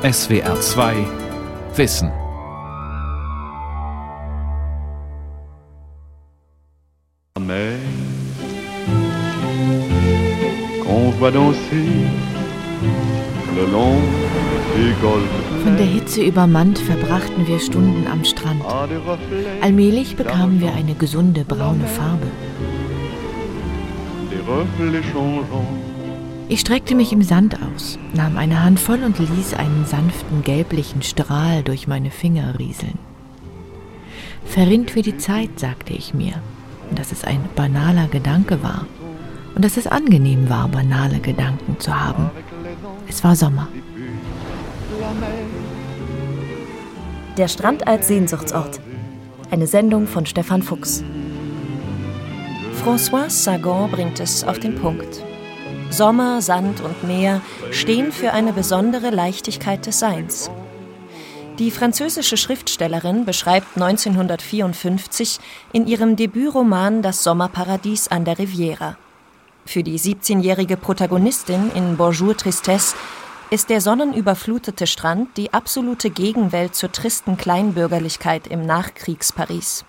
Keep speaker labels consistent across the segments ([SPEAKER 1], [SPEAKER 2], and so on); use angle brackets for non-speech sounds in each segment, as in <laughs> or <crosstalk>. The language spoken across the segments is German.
[SPEAKER 1] SWR 2 Wissen.
[SPEAKER 2] Von der Hitze übermannt verbrachten wir Stunden am Strand.
[SPEAKER 3] reflets
[SPEAKER 2] Allmählich bekamen wir eine gesunde braune Farbe. Ich streckte mich im Sand aus, nahm eine Handvoll und ließ einen sanften gelblichen Strahl durch meine Finger rieseln. Verrinnt wie die Zeit, sagte ich mir, dass es ein banaler Gedanke war und dass es angenehm war, banale Gedanken zu haben. Es war Sommer.
[SPEAKER 4] Der Strand als Sehnsuchtsort. Eine Sendung von Stefan Fuchs. François Sagan bringt es auf den Punkt. Sommer, Sand und Meer stehen für eine besondere Leichtigkeit des Seins. Die französische Schriftstellerin beschreibt 1954 in ihrem Debütroman Das Sommerparadies an der Riviera. Für die 17-jährige Protagonistin in Bonjour Tristesse ist der sonnenüberflutete Strand die absolute Gegenwelt zur tristen Kleinbürgerlichkeit im Nachkriegsparis.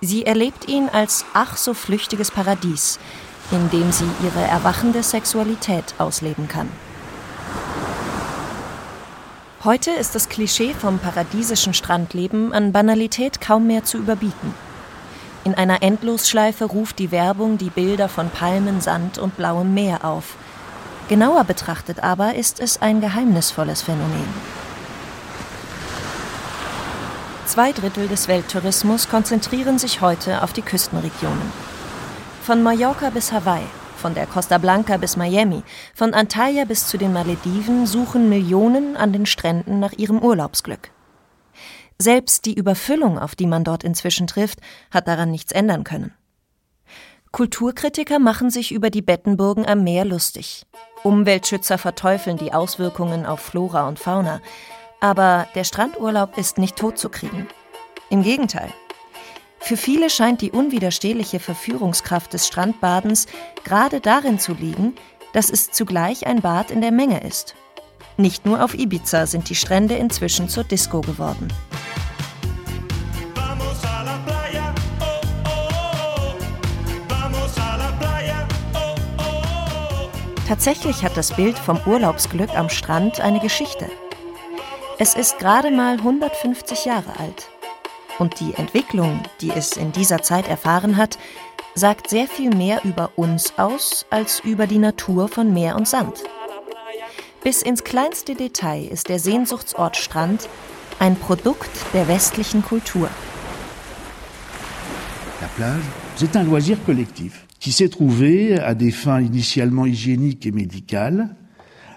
[SPEAKER 4] Sie erlebt ihn als ach so flüchtiges Paradies, in dem sie ihre erwachende Sexualität ausleben kann. Heute ist das Klischee vom paradiesischen Strandleben an Banalität kaum mehr zu überbieten. In einer Endlosschleife ruft die Werbung die Bilder von Palmen, Sand und blauem Meer auf. Genauer betrachtet aber ist es ein geheimnisvolles Phänomen. Zwei Drittel des Welttourismus konzentrieren sich heute auf die Küstenregionen. Von Mallorca bis Hawaii, von der Costa Blanca bis Miami, von Antalya bis zu den Malediven suchen Millionen an den Stränden nach ihrem Urlaubsglück. Selbst die Überfüllung, auf die man dort inzwischen trifft, hat daran nichts ändern können. Kulturkritiker machen sich über die Bettenburgen am Meer lustig. Umweltschützer verteufeln die Auswirkungen auf Flora und Fauna. Aber der Strandurlaub ist nicht totzukriegen. Im Gegenteil. Für viele scheint die unwiderstehliche Verführungskraft des Strandbadens gerade darin zu liegen, dass es zugleich ein Bad in der Menge ist. Nicht nur auf Ibiza sind die Strände inzwischen zur Disco geworden.
[SPEAKER 5] Oh, oh, oh.
[SPEAKER 4] Tatsächlich hat das Bild vom Urlaubsglück am Strand eine Geschichte. Es ist gerade mal 150 Jahre alt. Und die Entwicklung, die es in dieser Zeit erfahren hat, sagt sehr viel mehr über uns aus als über die Natur von Meer und Sand. Bis ins kleinste Detail ist der Sehnsuchtsort Strand ein Produkt der westlichen Kultur.
[SPEAKER 6] La plage, c'est un loisir collectif qui s'est trouvé, à des fins initialement hygiéniques et médicales,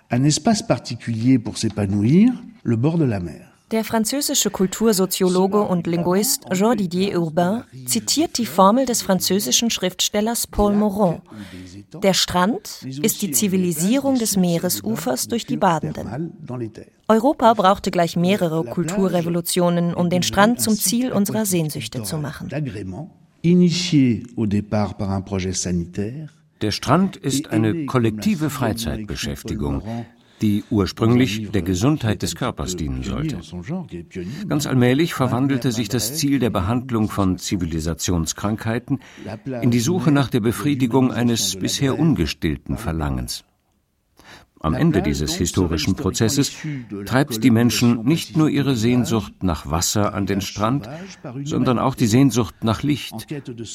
[SPEAKER 6] un espace particulier pour s'épanouir, le bord de la mer.
[SPEAKER 4] Der französische Kultursoziologe und Linguist Jean-Didier Urbain zitiert die Formel des französischen Schriftstellers Paul Morand. Der Strand ist die Zivilisierung des Meeresufers durch die Badenden. Europa brauchte gleich mehrere Kulturrevolutionen, um den Strand zum Ziel unserer Sehnsüchte zu machen.
[SPEAKER 6] D'agrément, initié au départ par un projet sanitaire,
[SPEAKER 7] Der Strand ist eine kollektive Freizeitbeschäftigung, die ursprünglich der Gesundheit des Körpers dienen sollte. Ganz allmählich verwandelte sich das Ziel der Behandlung von Zivilisationskrankheiten in die Suche nach der Befriedigung eines bisher ungestillten Verlangens. Am Ende dieses historischen Prozesses treibt die Menschen nicht nur ihre Sehnsucht nach Wasser an den Strand, sondern auch die Sehnsucht nach Licht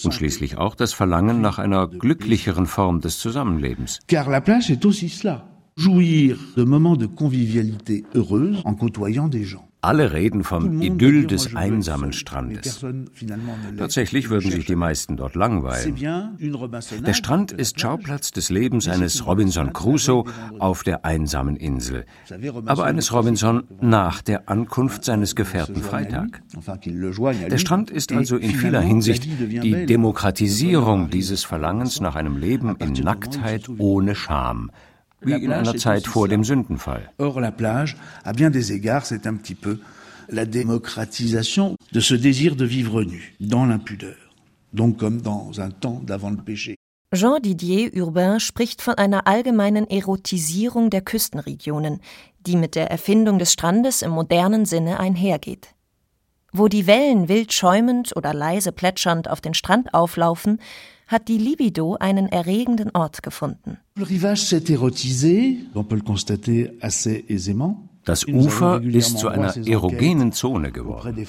[SPEAKER 7] und schließlich auch das Verlangen nach einer glücklicheren Form des Zusammenlebens.
[SPEAKER 6] Car la plage est aussi cela. Jouir de moments de convivialité heureuse en côtoyant des gens.
[SPEAKER 7] Alle reden vom Idyll des einsamen Strandes. Tatsächlich würden sich die meisten dort langweilen. Der Strand ist Schauplatz des Lebens eines Robinson Crusoe auf der einsamen Insel, aber eines Robinson nach der Ankunft seines Gefährten Freitag. Der Strand ist also in vieler Hinsicht die Demokratisierung dieses Verlangens nach einem Leben in Nacktheit ohne Scham, wie in einer Zeit vor dem Sündenfall.
[SPEAKER 6] Or, la plage, à bien des égards, c'est un petit peu la démocratisation de ce désir de vivre nu, dans l'impudeur. Donc comme dans un temps d'avant le péché.
[SPEAKER 4] Jean Didier Urbain spricht von einer allgemeinen Erotisierung der Küstenregionen, die mit der Erfindung des Strandes im modernen Sinne einhergeht. Wo die Wellen wild schäumend oder leise plätschernd auf den Strand auflaufen, hat die Libido einen erregenden Ort gefunden.
[SPEAKER 7] Das Ufer ist zu einer erogenen Zone geworden.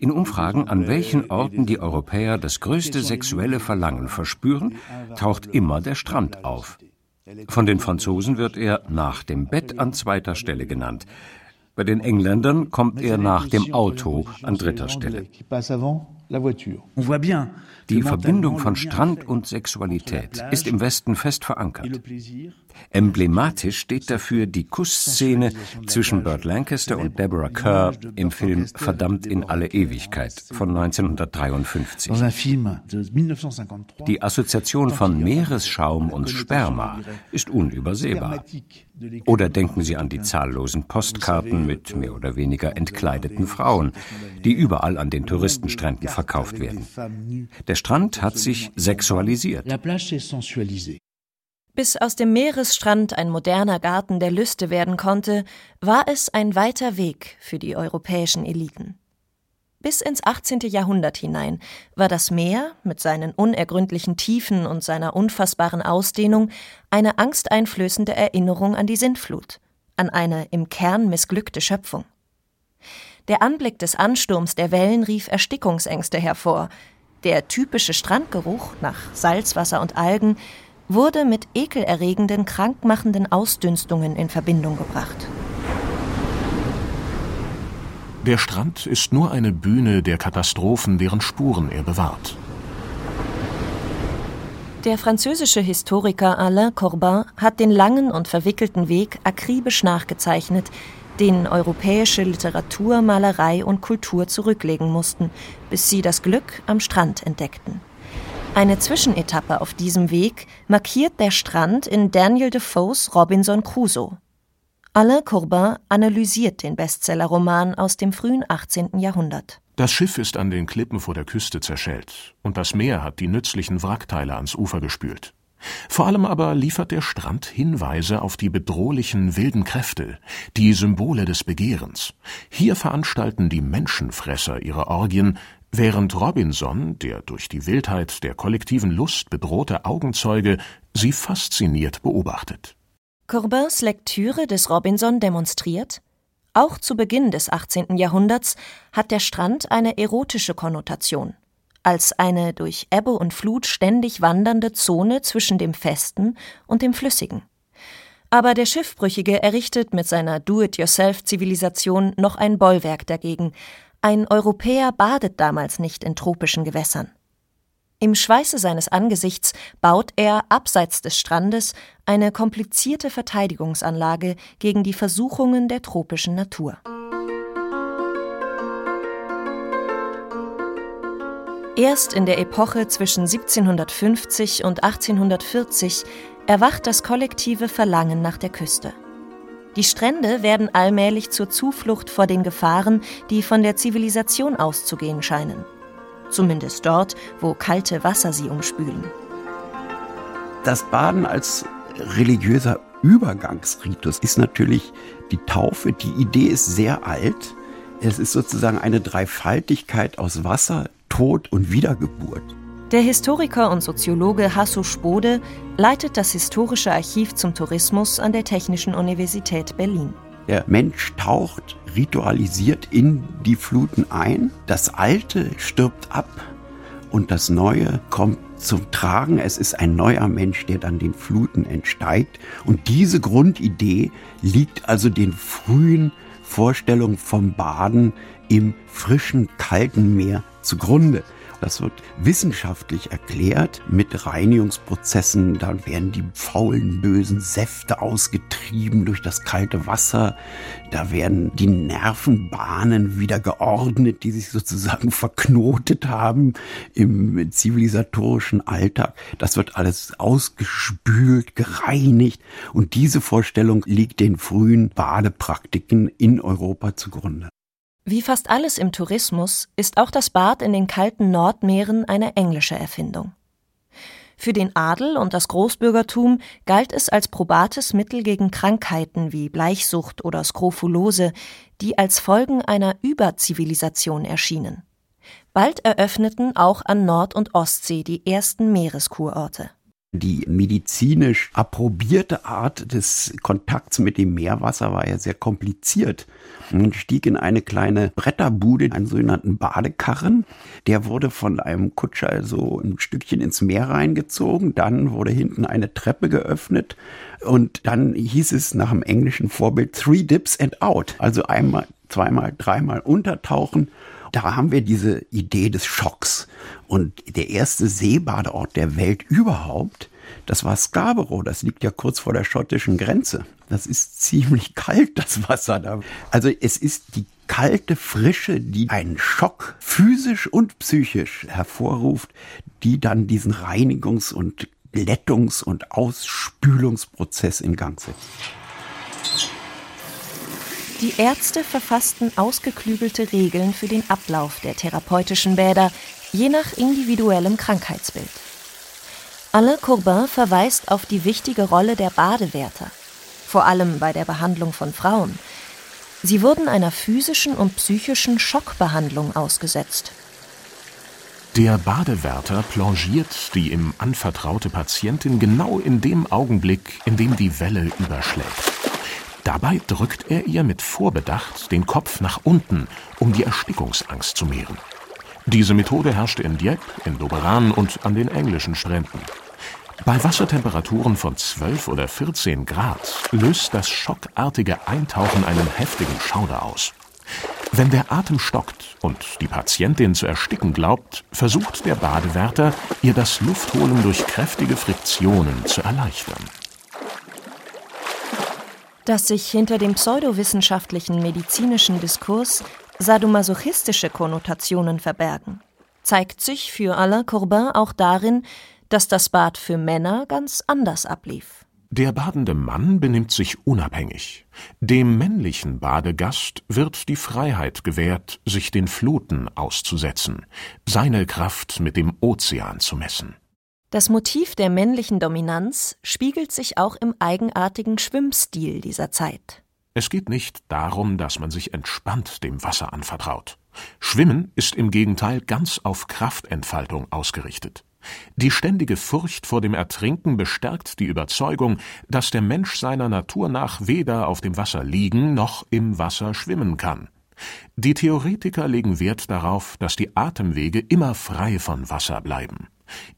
[SPEAKER 7] In Umfragen, an welchen Orten die Europäer das größte sexuelle Verlangen verspüren, taucht immer der Strand auf. Von den Franzosen wird er nach dem Bett an zweiter Stelle genannt. Bei den Engländern kommt er nach dem Auto an dritter Stelle. Die Verbindung von Strand und Sexualität ist im Westen fest verankert. Emblematisch steht dafür die Kussszene zwischen Burt Lancaster und Deborah Kerr im Film Verdammt in alle Ewigkeit von 1953. Die Assoziation von Meeresschaum und Sperma ist unübersehbar. Oder denken Sie an die zahllosen Postkarten mit mehr oder weniger entkleideten Frauen, die überall an den Touristenstränden verkauft werden. Der Strand hat sich sexualisiert.
[SPEAKER 4] Bis aus dem Meeresstrand ein moderner Garten der Lüste werden konnte, war es ein weiter Weg für die europäischen Eliten. Bis ins 18. Jahrhundert hinein war das Meer mit seinen unergründlichen Tiefen und seiner unfassbaren Ausdehnung eine angsteinflößende Erinnerung an die Sintflut, an eine im Kern missglückte Schöpfung. Der Anblick des Ansturms der Wellen rief Erstickungsängste hervor. Der typische Strandgeruch nach Salzwasser und Algen wurde mit ekelerregenden, krankmachenden Ausdünstungen in Verbindung gebracht.
[SPEAKER 8] Der Strand ist nur eine Bühne der Katastrophen, deren Spuren er bewahrt.
[SPEAKER 4] Der französische Historiker Alain Corbin hat den langen und verwickelten Weg akribisch nachgezeichnet, den europäische Literatur, Malerei und Kultur zurücklegen mussten, bis sie das Glück am Strand entdeckten. Eine Zwischenetappe auf diesem Weg markiert der Strand in Daniel Defoes Robinson Crusoe. Alain Courbin analysiert den Bestsellerroman aus dem frühen 18. Jahrhundert.
[SPEAKER 8] Das Schiff ist an den Klippen vor der Küste zerschellt und das Meer hat die nützlichen Wrackteile ans Ufer gespült. Vor allem aber liefert der Strand Hinweise auf die bedrohlichen wilden Kräfte, die Symbole des Begehrens. Hier veranstalten die Menschenfresser ihre Orgien, während Robinson, der durch die Wildheit der kollektiven Lust bedrohte Augenzeuge, sie fasziniert beobachtet.
[SPEAKER 4] Courbins Lektüre des Robinson demonstriert, auch zu Beginn des 18. Jahrhunderts hat der Strand eine erotische Konnotation, als eine durch Ebbe und Flut ständig wandernde Zone zwischen dem Festen und dem Flüssigen. Aber der Schiffbrüchige errichtet mit seiner Do-it-yourself-Zivilisation noch ein Bollwerk dagegen, ein Europäer badet damals nicht in tropischen Gewässern. Im Schweiße seines Angesichts baut er abseits des Strandes eine komplizierte Verteidigungsanlage gegen die Versuchungen der tropischen Natur. Erst in der Epoche zwischen 1750 und 1840 erwacht das kollektive Verlangen nach der Küste. Die Strände werden allmählich zur Zuflucht vor den Gefahren, die von der Zivilisation auszugehen scheinen. Zumindest dort, wo kalte Wasser sie umspülen.
[SPEAKER 9] Das Baden als religiöser Übergangsritus ist natürlich die Taufe. Die Idee ist sehr alt. Es ist sozusagen eine Dreifaltigkeit aus Wasser, Tod und Wiedergeburt.
[SPEAKER 4] Der Historiker und Soziologe Hasso Spode leitet das Historische Archiv zum Tourismus an der Technischen Universität Berlin.
[SPEAKER 9] Der Mensch taucht ritualisiert in die Fluten ein, das Alte stirbt ab und das Neue kommt zum Tragen. Es ist ein neuer Mensch, der dann den Fluten entsteigt. Und diese Grundidee liegt also den frühen Vorstellungen vom Baden im frischen, kalten Meer zugrunde. Das wird wissenschaftlich erklärt mit Reinigungsprozessen. Dann werden die faulen, bösen Säfte ausgetrieben durch das kalte Wasser. Da werden die Nervenbahnen wieder geordnet, die sich sozusagen <laughs> verknotet haben im zivilisatorischen Alltag. Das wird alles ausgespült, gereinigt. Und diese Vorstellung liegt den frühen Badepraktiken in Europa zugrunde.
[SPEAKER 4] Wie fast alles im Tourismus ist auch das Bad in den kalten Nordmeeren eine englische Erfindung. Für den Adel und das Großbürgertum galt es als probates Mittel gegen Krankheiten wie Bleichsucht oder Skrofulose, die als Folgen einer Überzivilisation erschienen. Bald eröffneten auch an Nord- und Ostsee die ersten Meereskurorte.
[SPEAKER 9] Die medizinisch approbierte Art des Kontakts mit dem Meerwasser war ja sehr kompliziert. Man stieg in eine kleine Bretterbude, einen sogenannten Badekarren. Der wurde von einem Kutscher so ein Stückchen ins Meer reingezogen. Dann wurde hinten eine Treppe geöffnet. Und dann hieß es nach dem englischen Vorbild Three Dips and Out. Also einmal, zweimal, dreimal untertauchen da haben wir diese Idee des Schocks. Und der erste Seebadeort der Welt überhaupt, das war Scarborough. Das liegt ja kurz vor der schottischen Grenze. Das ist ziemlich <laughs> kalt, das Wasser da. Also es ist die kalte Frische, die einen Schock physisch und psychisch hervorruft, die dann diesen Reinigungs- und Glättungs- und Ausspülungsprozess in Gang setzt.
[SPEAKER 4] Die Ärzte verfassten ausgeklügelte Regeln für den Ablauf der therapeutischen Bäder, je nach individuellem Krankheitsbild. Alain Courbin verweist auf die wichtige Rolle der Badewärter, vor allem bei der Behandlung von Frauen. Sie wurden einer physischen und psychischen Schockbehandlung ausgesetzt.
[SPEAKER 8] Der Badewärter plongiert die ihm anvertraute Patientin genau in dem Augenblick, in dem die Welle überschlägt. Dabei drückt er ihr mit Vorbedacht den Kopf nach unten, um die Erstickungsangst zu mehren. Diese Methode herrschte in Dieppe, in Doberan und an den englischen Stränden. Bei Wassertemperaturen von 12 oder 14 Grad löst das schockartige Eintauchen einen heftigen Schauder aus. Wenn der Atem stockt und die Patientin zu ersticken glaubt, versucht der Badewärter, ihr das Luftholen durch kräftige Friktionen zu erleichtern.
[SPEAKER 4] Dass sich hinter dem pseudowissenschaftlichen medizinischen Diskurs sadomasochistische Konnotationen verbergen, zeigt sich für Alain Courbin auch darin, dass das Bad für Männer ganz anders ablief.
[SPEAKER 8] Der badende Mann benimmt sich unabhängig. Dem männlichen Badegast wird die Freiheit gewährt, sich den Fluten auszusetzen, seine Kraft mit dem Ozean zu messen.
[SPEAKER 4] Das Motiv der männlichen Dominanz spiegelt sich auch im eigenartigen Schwimmstil dieser Zeit.
[SPEAKER 8] Es geht nicht darum, dass man sich entspannt dem Wasser anvertraut. Schwimmen ist im Gegenteil ganz auf Kraftentfaltung ausgerichtet. Die ständige Furcht vor dem Ertrinken bestärkt die Überzeugung, dass der Mensch seiner Natur nach weder auf dem Wasser liegen noch im Wasser schwimmen kann. Die Theoretiker legen Wert darauf, dass die Atemwege immer frei von Wasser bleiben.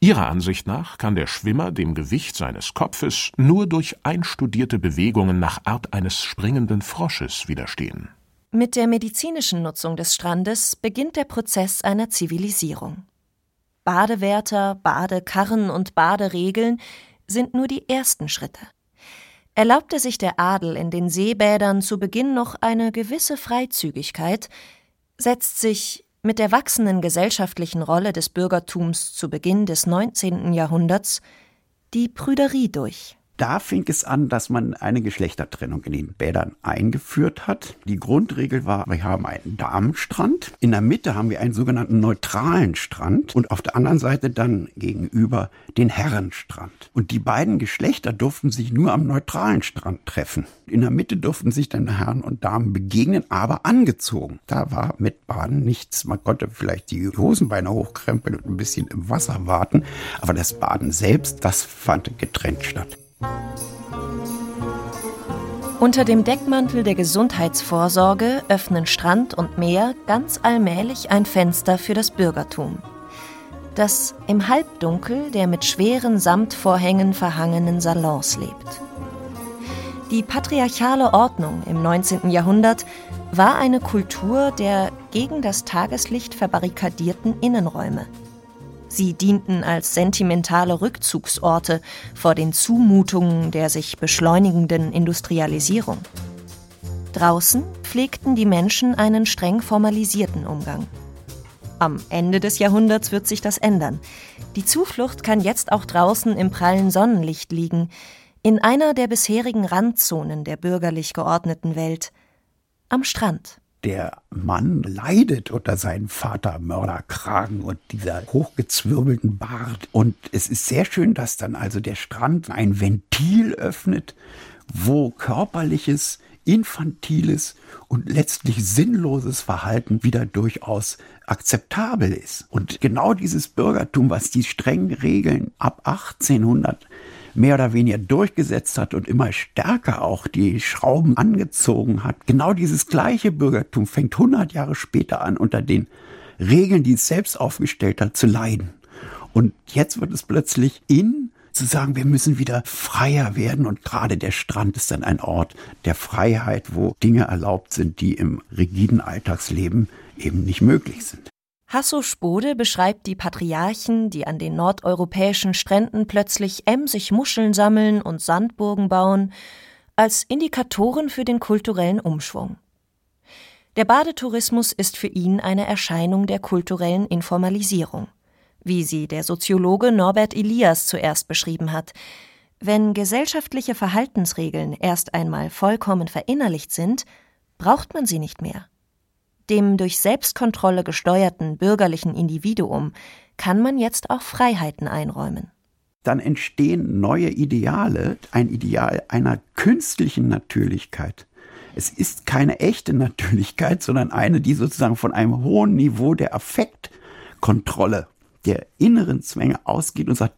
[SPEAKER 8] Ihrer Ansicht nach kann der Schwimmer dem Gewicht seines Kopfes nur durch einstudierte Bewegungen nach Art eines springenden Frosches widerstehen.
[SPEAKER 4] Mit der medizinischen Nutzung des Strandes beginnt der Prozess einer Zivilisierung. Badewärter, Badekarren und Baderegeln sind nur die ersten Schritte. Erlaubte sich der Adel in den Seebädern zu Beginn noch eine gewisse Freizügigkeit, setzt sich mit der wachsenden gesellschaftlichen Rolle des Bürgertums zu Beginn des 19. Jahrhunderts die Prüderie durch
[SPEAKER 9] da fing es an, dass man eine Geschlechtertrennung in den Bädern eingeführt hat. Die Grundregel war, wir haben einen Damenstrand. In der Mitte haben wir einen sogenannten neutralen Strand und auf der anderen Seite dann gegenüber den Herrenstrand. Und die beiden Geschlechter durften sich nur am neutralen Strand treffen. In der Mitte durften sich dann Herren und Damen begegnen, aber angezogen. Da war mit Baden nichts. Man konnte vielleicht die Hosenbeine hochkrempeln und ein bisschen im Wasser warten, aber das Baden selbst, das fand getrennt statt.
[SPEAKER 4] Unter dem Deckmantel der Gesundheitsvorsorge öffnen Strand und Meer ganz allmählich ein Fenster für das Bürgertum, das im Halbdunkel der mit schweren Samtvorhängen verhangenen Salons lebt. Die patriarchale Ordnung im 19. Jahrhundert war eine Kultur der gegen das Tageslicht verbarrikadierten Innenräume – Sie dienten als sentimentale Rückzugsorte vor den Zumutungen der sich beschleunigenden Industrialisierung. Draußen pflegten die Menschen einen streng formalisierten Umgang. Am Ende des Jahrhunderts wird sich das ändern. Die Zuflucht kann jetzt auch draußen im prallen Sonnenlicht liegen, in einer der bisherigen Randzonen der bürgerlich geordneten Welt, am Strand.
[SPEAKER 9] Der Mann leidet unter seinem Vatermörderkragen und dieser hochgezwirbelten Bart. Und es ist sehr schön, dass dann also der Strand ein Ventil öffnet, wo körperliches, infantiles und letztlich sinnloses Verhalten wieder durchaus akzeptabel ist. Und genau dieses Bürgertum, was die strengen Regeln ab 1800 mehr oder weniger durchgesetzt hat und immer stärker auch die Schrauben angezogen hat. Genau dieses gleiche Bürgertum fängt 100 Jahre später an, unter den Regeln, die es selbst aufgestellt hat, zu leiden. Und jetzt wird es plötzlich in zu sagen, wir müssen wieder freier werden und gerade der Strand ist dann ein Ort der Freiheit, wo Dinge erlaubt sind, die im rigiden Alltagsleben eben nicht möglich sind.
[SPEAKER 4] Hasso Spode beschreibt die Patriarchen, die an den nordeuropäischen Stränden plötzlich emsig Muscheln sammeln und Sandburgen bauen, als Indikatoren für den kulturellen Umschwung. Der Badetourismus ist für ihn eine Erscheinung der kulturellen Informalisierung, wie sie der Soziologe Norbert Elias zuerst beschrieben hat. Wenn gesellschaftliche Verhaltensregeln erst einmal vollkommen verinnerlicht sind, braucht man sie nicht mehr. Dem durch Selbstkontrolle gesteuerten bürgerlichen Individuum kann man jetzt auch Freiheiten einräumen.
[SPEAKER 9] Dann entstehen neue Ideale, ein Ideal einer künstlichen Natürlichkeit. Es ist keine echte Natürlichkeit, sondern eine, die sozusagen von einem hohen Niveau der Affektkontrolle, der inneren Zwänge ausgeht und sagt,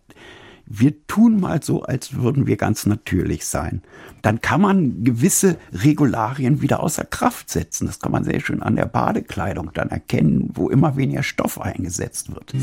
[SPEAKER 9] wir tun mal so, als würden wir ganz natürlich sein. Dann kann man gewisse Regularien wieder außer Kraft setzen. Das kann man sehr schön an der Badekleidung dann erkennen, wo immer weniger Stoff eingesetzt wird.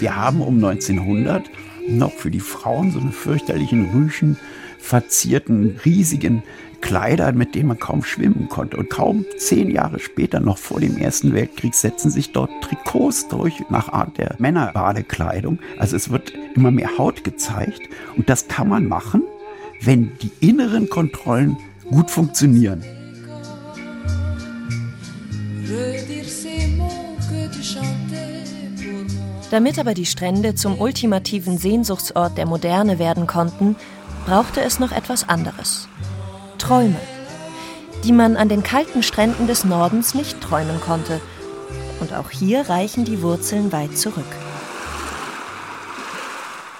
[SPEAKER 9] Wir haben um 1900 noch für die Frauen so eine fürchterlichen Rüschen verzierten, riesigen Kleider, mit denen man kaum schwimmen konnte. Und kaum zehn Jahre später, noch vor dem Ersten Weltkrieg, setzen sich dort Trikots durch nach Art der Männerbadekleidung. Also es wird immer mehr Haut gezeigt. Und das kann man machen, wenn die inneren Kontrollen gut funktionieren.
[SPEAKER 4] Damit aber die Strände zum ultimativen Sehnsuchtsort der Moderne werden konnten, brauchte es noch etwas anderes. Träume, die man an den kalten Stränden des Nordens nicht träumen konnte. Und auch hier reichen die Wurzeln weit zurück.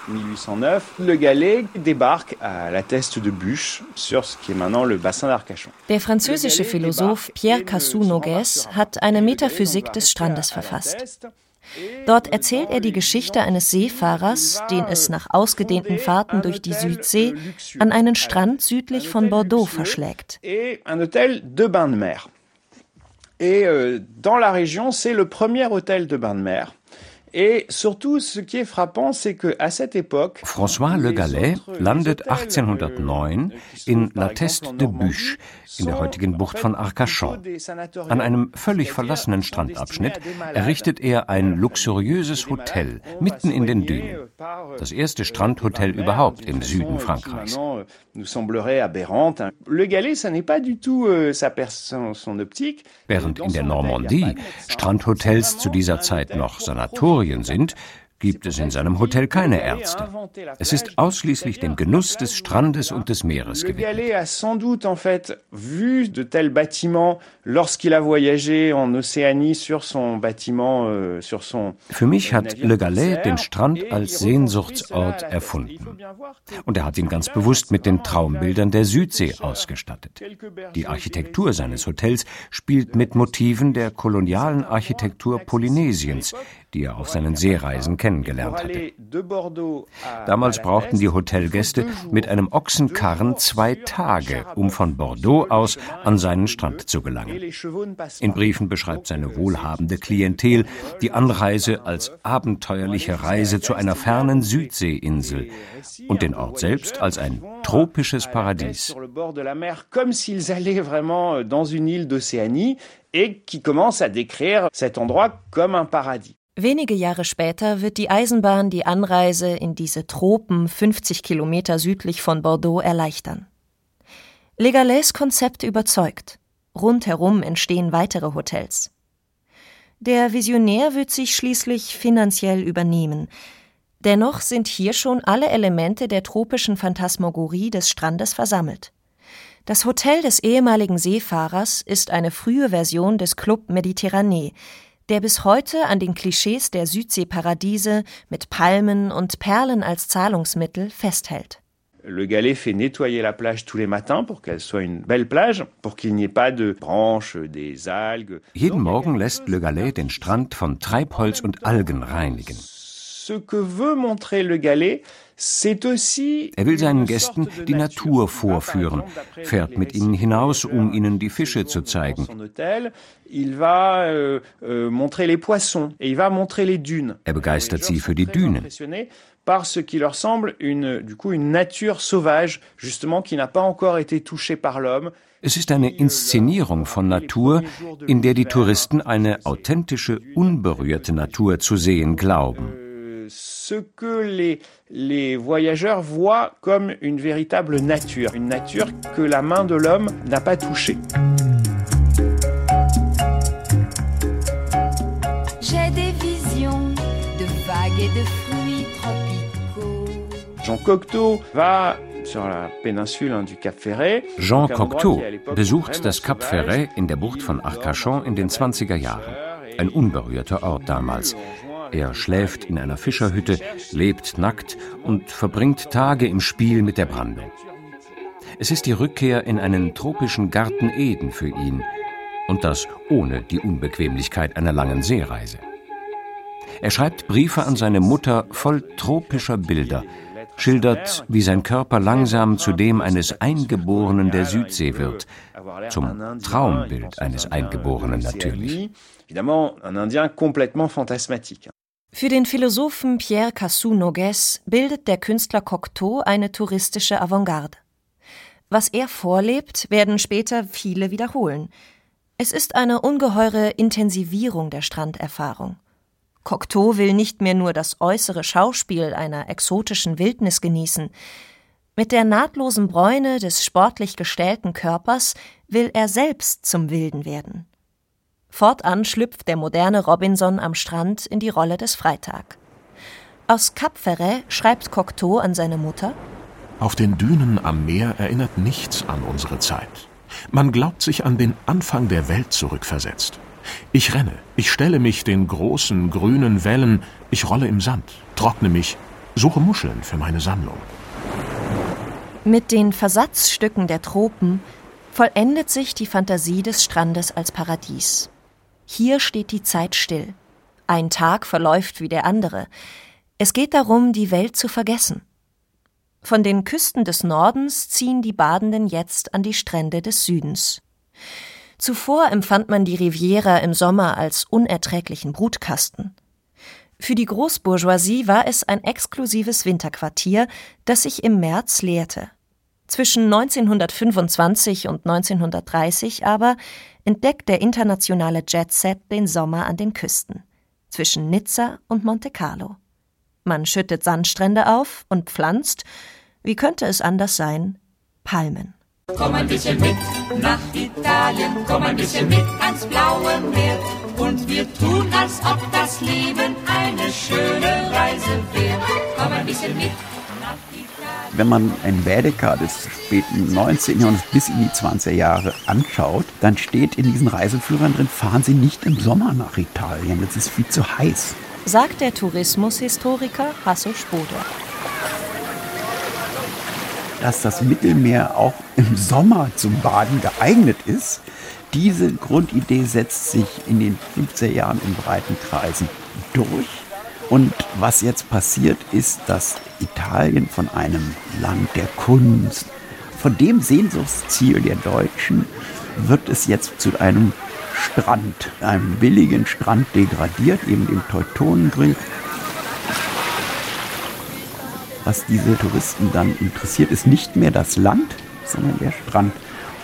[SPEAKER 10] 1809, le Galet débarque à la Teste de Bûche, sur ce qui est maintenant le bassin d'Arcachon.
[SPEAKER 4] Der französische Philosoph Pierre Cassou-Nogues hat eine Metaphysik des Strandes verfasst. Dort erzählt er die Geschichte eines Seefahrers, den es nach ausgedehnten Fahrten durch die Südsee an einen Strand südlich von Bordeaux verschlägt.
[SPEAKER 10] Et euh, dans la région, c'est le premier hôtel de bain de mer.
[SPEAKER 7] François Le Gallet landet 1809 in La Teste de Bûche in der heutigen Bucht von Arcachon. An einem völlig verlassenen Strandabschnitt errichtet er ein luxuriöses Hotel mitten in den Dünen. Das erste Strandhotel überhaupt im Süden Frankreichs.
[SPEAKER 10] euh.
[SPEAKER 7] Während in der Normandie Strandhotels zu dieser Zeit noch Sanatorien sind, gibt es in seinem Hotel keine Ärzte. Es ist ausschließlich dem Genuss des Strandes und des Meeres gewidmet.
[SPEAKER 10] Euh,
[SPEAKER 7] Für mich hat Le Gallet den Strand als Sehnsuchtsort erfunden. Und er hat ihn ganz bewusst mit den Traumbildern der Südsee ausgestattet. Die Architektur seines Hotels spielt mit Motiven der kolonialen Architektur Polynesiens, die er auf seinen Seereisen kennengelernt hatte. Damals brauchten die Hotelgäste mit einem Ochsenkarren zwei Tage, um von Bordeaux aus an seinen Strand zu gelangen. In Briefen beschreibt seine wohlhabende Klientel die Anreise als abenteuerliche Reise zu einer fernen Südseeinsel und den Ort selbst als ein tropisches Paradies.
[SPEAKER 10] et qui commence à décrire cet endroit comme un paradis.
[SPEAKER 4] Wenige Jahre später wird die Eisenbahn die Anreise in diese Tropen 50 Kilometer südlich von Bordeaux erleichtern. Legalais Konzept überzeugt. Rundherum entstehen weitere Hotels. Der Visionär wird sich schließlich finanziell übernehmen. Dennoch sind hier schon alle Elemente der tropischen Phantasmagorie des Strandes versammelt. Das Hotel des ehemaligen Seefahrers ist eine frühe Version des Club Méditerranée, der bis heute an den Klischees der Südseeparadiese mit Palmen und Perlen als Zahlungsmittel festhält.
[SPEAKER 10] Le galet fait nettoyer la plage tous les matins pour qu'elle soit une belle plage, pour qu'il n'y ait pas de branches, des algues.
[SPEAKER 7] Jeden Morgen lässt Le Galet den Strand von Treibholz und Algen reinigen.
[SPEAKER 10] Ce que veut montrer Le Galet,
[SPEAKER 7] Er will seinen Gästen die Natur vorführen, fährt mit ihnen hinaus, um ihnen die Fische zu zeigen.
[SPEAKER 10] euh, euh.
[SPEAKER 7] Er begeistert sie für die Dünen.
[SPEAKER 10] par ce qui leur semble une, du coup, une nature sauvage, justement, qui n'a pas encore été touchée par l'homme.
[SPEAKER 7] Es ist eine Inszenierung von Natur, in der die Touristen eine authentische, unberührte Natur zu sehen glauben.
[SPEAKER 10] Ce que les, les voyageurs voient comme une véritable nature, une nature que la main de l'homme n'a pas touchée.
[SPEAKER 11] J'ai des visions de vagues et de fruits tropicaux.
[SPEAKER 10] Jean Cocteau va sur la péninsule hein, du Cap Ferret.
[SPEAKER 7] Jean Cocteau besucht das Cap. Ferret in der Bucht von Arcachon in den 20er Jahren. Ein unberührter Ort damals. Er schläft in einer Fischerhütte, lebt nackt und verbringt Tage im Spiel mit der Brandung. Es ist die Rückkehr in einen tropischen Garten Eden für ihn. Und das ohne die Unbequemlichkeit einer langen Seereise. Er schreibt Briefe an seine Mutter voll tropischer Bilder, schildert, wie sein Körper langsam zu dem eines Eingeborenen der Südsee wird, zum Traumbild eines Eingeborenen natürlich.
[SPEAKER 4] Für den Philosophen Pierre Cassou-Nogues bildet der Künstler Cocteau eine touristische Avantgarde. Was er vorlebt, werden später viele wiederholen. Es ist eine ungeheure Intensivierung der Stranderfahrung. Cocteau will nicht mehr nur das äußere Schauspiel einer exotischen Wildnis genießen. Mit der nahtlosen Bräune des sportlich gestellten Körpers will er selbst zum Wilden werden. Fortan schlüpft der moderne Robinson am Strand in die Rolle des Freitag. Aus Cap Ferret schreibt Cocteau an seine Mutter:
[SPEAKER 8] Auf den Dünen am Meer erinnert nichts an unsere Zeit. Man glaubt sich an den Anfang der Welt zurückversetzt. Ich renne, ich stelle mich den großen grünen Wellen, ich rolle im Sand, trockne mich, suche Muscheln für meine Sammlung.
[SPEAKER 4] Mit den Versatzstücken der Tropen vollendet sich die Fantasie des Strandes als Paradies. Hier steht die Zeit still. Ein Tag verläuft wie der andere. Es geht darum, die Welt zu vergessen. Von den Küsten des Nordens ziehen die Badenden jetzt an die Strände des Südens. Zuvor empfand man die Riviera im Sommer als unerträglichen Brutkasten. Für die Großbourgeoisie war es ein exklusives Winterquartier, das sich im März leerte. Zwischen 1925 und 1930 aber entdeckt der internationale Jetset den Sommer an den Küsten, zwischen Nizza und Monte Carlo. Man schüttet Sandstrände auf und pflanzt, wie könnte es anders sein, Palmen.
[SPEAKER 11] Komm ein bisschen mit nach Italien, komm ein bisschen mit ans blaue Meer. Und wir tun, als ob das Leben eine schöne Reise wäre. Komm ein bisschen mit.
[SPEAKER 9] Wenn man ein Baedeker des späten 19. Jahrhunderts bis in die 20er Jahre anschaut, dann steht in diesen Reiseführern drin, fahren Sie nicht im Sommer nach Italien, das ist viel zu heiß.
[SPEAKER 4] sagt der Tourismushistoriker Hasso Spoder.
[SPEAKER 9] Dass das Mittelmeer auch im Sommer zum Baden geeignet ist, diese Grundidee setzt sich in den 50er Jahren in breiten Kreisen durch. Und was jetzt passiert, ist, dass Italien von einem Land der Kunst, von dem Sehnsuchtsziel der Deutschen, wird es jetzt zu einem Strand, einem billigen Strand degradiert, eben dem Teutonengrill. Was diese Touristen dann interessiert, ist nicht mehr das Land, sondern der Strand.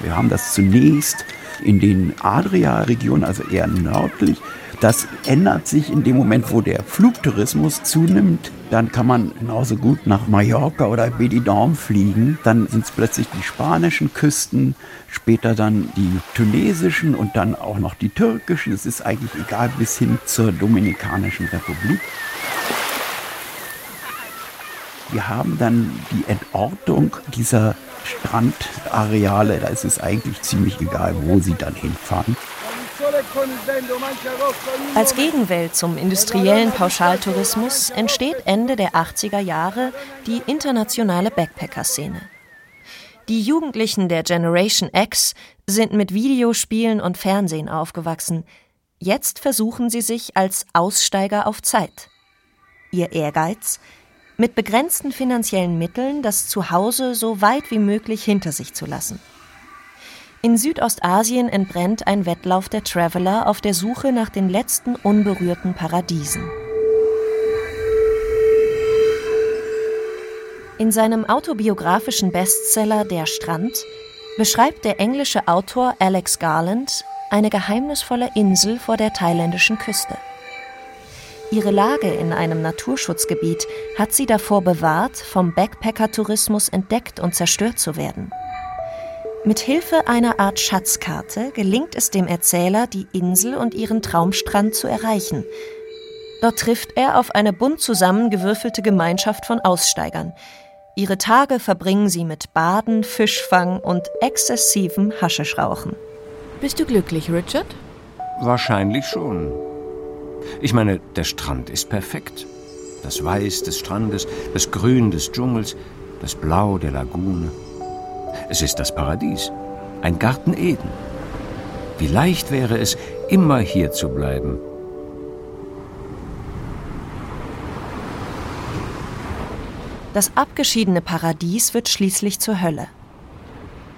[SPEAKER 9] Wir haben das zunächst in den Adria-Regionen, also eher nördlich. Das ändert sich in dem Moment, wo der Flugtourismus zunimmt. Dann kann man genauso gut nach Mallorca oder Benidorm fliegen. Dann sind es plötzlich die spanischen Küsten, später dann die tunesischen und dann auch noch die türkischen. Es ist eigentlich egal bis hin zur Dominikanischen Republik. Wir haben dann die Entortung dieser Strandareale, da ist es eigentlich ziemlich egal, wo sie dann hinfahren.
[SPEAKER 4] Als Gegenwelt zum industriellen Pauschaltourismus entsteht Ende der 80er Jahre die internationale Backpacker-Szene. Die Jugendlichen der Generation X sind mit Videospielen und Fernsehen aufgewachsen. Jetzt versuchen sie sich als Aussteiger auf Zeit. Ihr Ehrgeiz? Mit begrenzten finanziellen Mitteln das Zuhause so weit wie möglich hinter sich zu lassen. In Südostasien entbrennt ein Wettlauf der Traveler auf der Suche nach den letzten unberührten Paradiesen. In seinem autobiografischen Bestseller Der Strand beschreibt der englische Autor Alex Garland eine geheimnisvolle Insel vor der thailändischen Küste. Ihre Lage in einem Naturschutzgebiet hat sie davor bewahrt, vom Backpacker-Tourismus entdeckt und zerstört zu werden. Mit Hilfe einer Art Schatzkarte gelingt es dem Erzähler, die Insel und ihren Traumstrand zu erreichen. Dort trifft er auf eine bunt zusammengewürfelte Gemeinschaft von Aussteigern. Ihre Tage verbringen sie mit Baden, Fischfang und exzessivem Haschischrauchen.
[SPEAKER 2] Bist du glücklich, Richard?
[SPEAKER 7] Wahrscheinlich schon. Ich meine, der Strand ist perfekt. Das Weiß des Strandes, das Grün des Dschungels, das Blau der Lagune. Es ist das Paradies, ein Garten Eden. Wie leicht wäre es, immer hier zu bleiben.
[SPEAKER 4] Das abgeschiedene Paradies wird schließlich zur Hölle.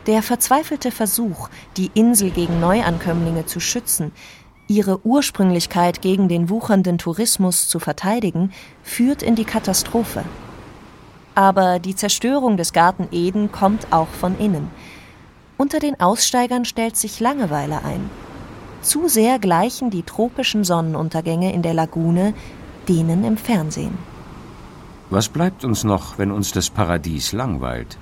[SPEAKER 4] Der verzweifelte Versuch, die Insel gegen Neuankömmlinge zu schützen, ihre Ursprünglichkeit gegen den wuchernden Tourismus zu verteidigen, führt in die Katastrophe. Aber die Zerstörung des Garten Eden kommt auch von innen. Unter den Aussteigern stellt sich Langeweile ein. Zu sehr gleichen die tropischen Sonnenuntergänge in der Lagune denen im Fernsehen.
[SPEAKER 7] Was bleibt uns noch, wenn uns das Paradies langweilt?